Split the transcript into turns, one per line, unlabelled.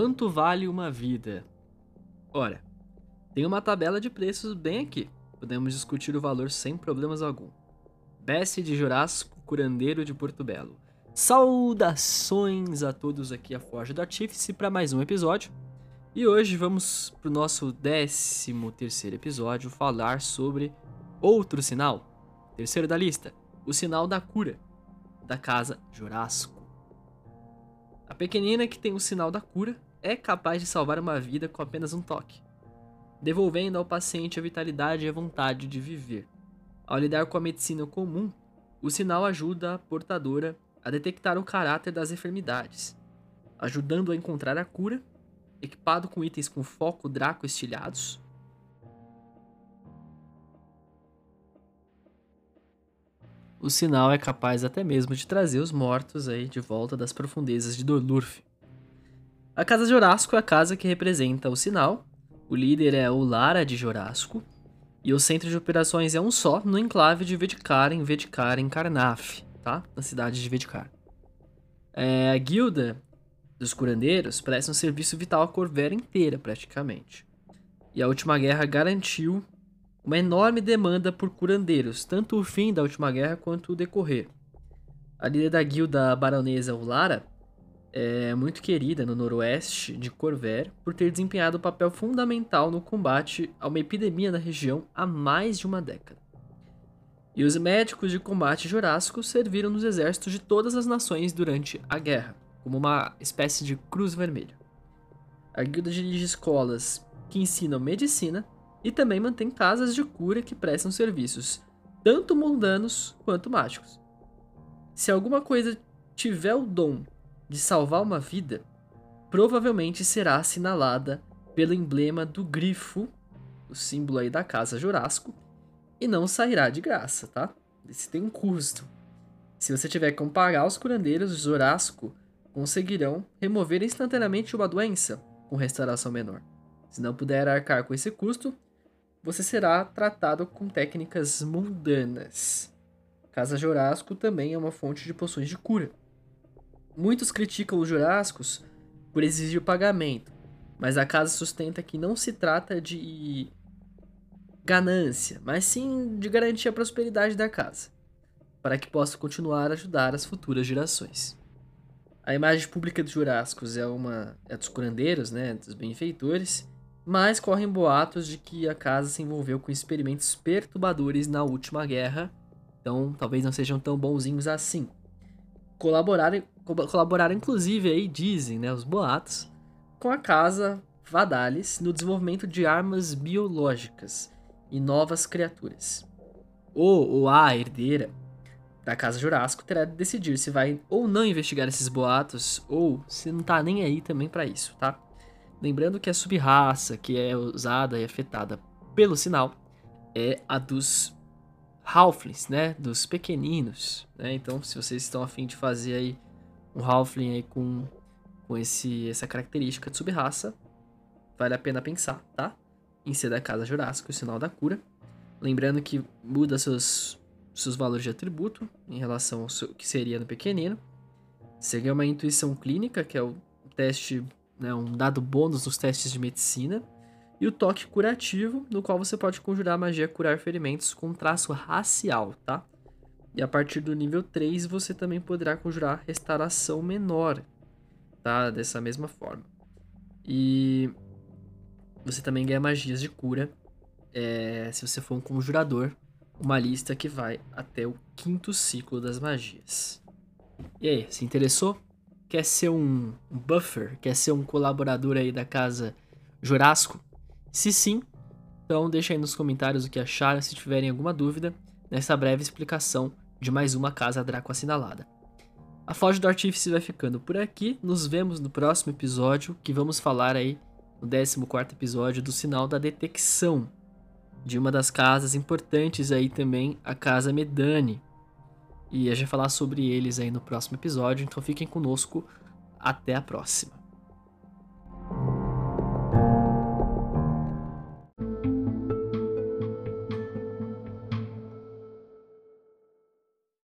Quanto vale uma vida? Ora, tem uma tabela de preços bem aqui. Podemos discutir o valor sem problemas algum. Bessie de Jurássico, curandeiro de Porto Belo. Saudações a todos aqui a Forja do Artífice para mais um episódio. E hoje vamos para o nosso 13 terceiro episódio falar sobre outro sinal, terceiro da lista, o sinal da cura, da casa Jurássico. A pequenina que tem o sinal da cura é capaz de salvar uma vida com apenas um toque, devolvendo ao paciente a vitalidade e a vontade de viver. Ao lidar com a medicina comum, o sinal ajuda a portadora a detectar o caráter das enfermidades, ajudando a encontrar a cura, equipado com itens com foco Draco estilhados. O sinal é capaz até mesmo de trazer os mortos aí de volta das profundezas de Dorlurf. A Casa Jorasco é a casa que representa o sinal, o líder é o Lara de Jorasco, e o centro de operações é um só, no enclave de Vedikar, em Vedikar, em Karnaf, tá? Na cidade de Vedikar. É, a guilda dos curandeiros presta um serviço vital à Corvera inteira, praticamente. E a última guerra garantiu uma enorme demanda por curandeiros, tanto o fim da última guerra quanto o decorrer. A líder da guilda baronesa Ulara é muito querida no noroeste de Corver por ter desempenhado um papel fundamental no combate a uma epidemia na região há mais de uma década. E os médicos de combate jurássico serviram nos exércitos de todas as nações durante a guerra, como uma espécie de cruz vermelha. A guilda dirige escolas que ensinam medicina e também mantém casas de cura que prestam serviços tanto mundanos quanto mágicos. Se alguma coisa tiver o dom de salvar uma vida, provavelmente será assinalada pelo emblema do grifo, o símbolo aí da casa Jurássico, e não sairá de graça, tá? Esse tem um custo. Se você tiver que pagar, os curandeiros de Jurássico conseguirão remover instantaneamente uma doença com restauração menor. Se não puder arcar com esse custo, você será tratado com técnicas mundanas. Casa Jurássico também é uma fonte de poções de cura. Muitos criticam os Jurássicos por exigir pagamento, mas a casa sustenta que não se trata de ganância, mas sim de garantir a prosperidade da casa, para que possa continuar a ajudar as futuras gerações. A imagem pública dos Jurássicos é uma é dos curandeiros, né, dos benfeitores, mas correm boatos de que a casa se envolveu com experimentos perturbadores na última guerra, então talvez não sejam tão bonzinhos assim. Colaboraram colaboraram inclusive aí, dizem, né, os boatos, com a casa Vadalis no desenvolvimento de armas biológicas e novas criaturas. O ou a herdeira da Casa Jurássico terá de decidir se vai ou não investigar esses boatos ou se não tá nem aí também para isso, tá? Lembrando que a subraça que é usada e afetada pelo sinal é a dos Halflings, né? Dos pequeninos, né? Então, se vocês estão afim de fazer aí um Halfling aí com, com esse, essa característica de subraça, vale a pena pensar, tá? Em ser da casa Jurássica, o sinal da cura. Lembrando que muda seus, seus valores de atributo em relação ao seu, que seria no pequenino. Você ganha uma intuição clínica, que é o teste, né, um dado bônus nos testes de medicina. E o toque curativo, no qual você pode conjurar magia curar ferimentos com traço racial, tá? E a partir do nível 3 você também poderá conjurar restauração menor, tá? Dessa mesma forma. E você também ganha magias de cura é, se você for um conjurador, uma lista que vai até o quinto ciclo das magias. E aí, se interessou? Quer ser um buffer? Quer ser um colaborador aí da casa Jurássico? Se sim, então deixa aí nos comentários o que acharam, se tiverem alguma dúvida, nessa breve explicação de mais uma casa Draco assinalada. A Foge do Artífice vai ficando por aqui. Nos vemos no próximo episódio, que vamos falar aí no 14 episódio do sinal da detecção de uma das casas importantes aí também, a Casa Medani. E a gente vai falar sobre eles aí no próximo episódio, então fiquem conosco. Até a próxima.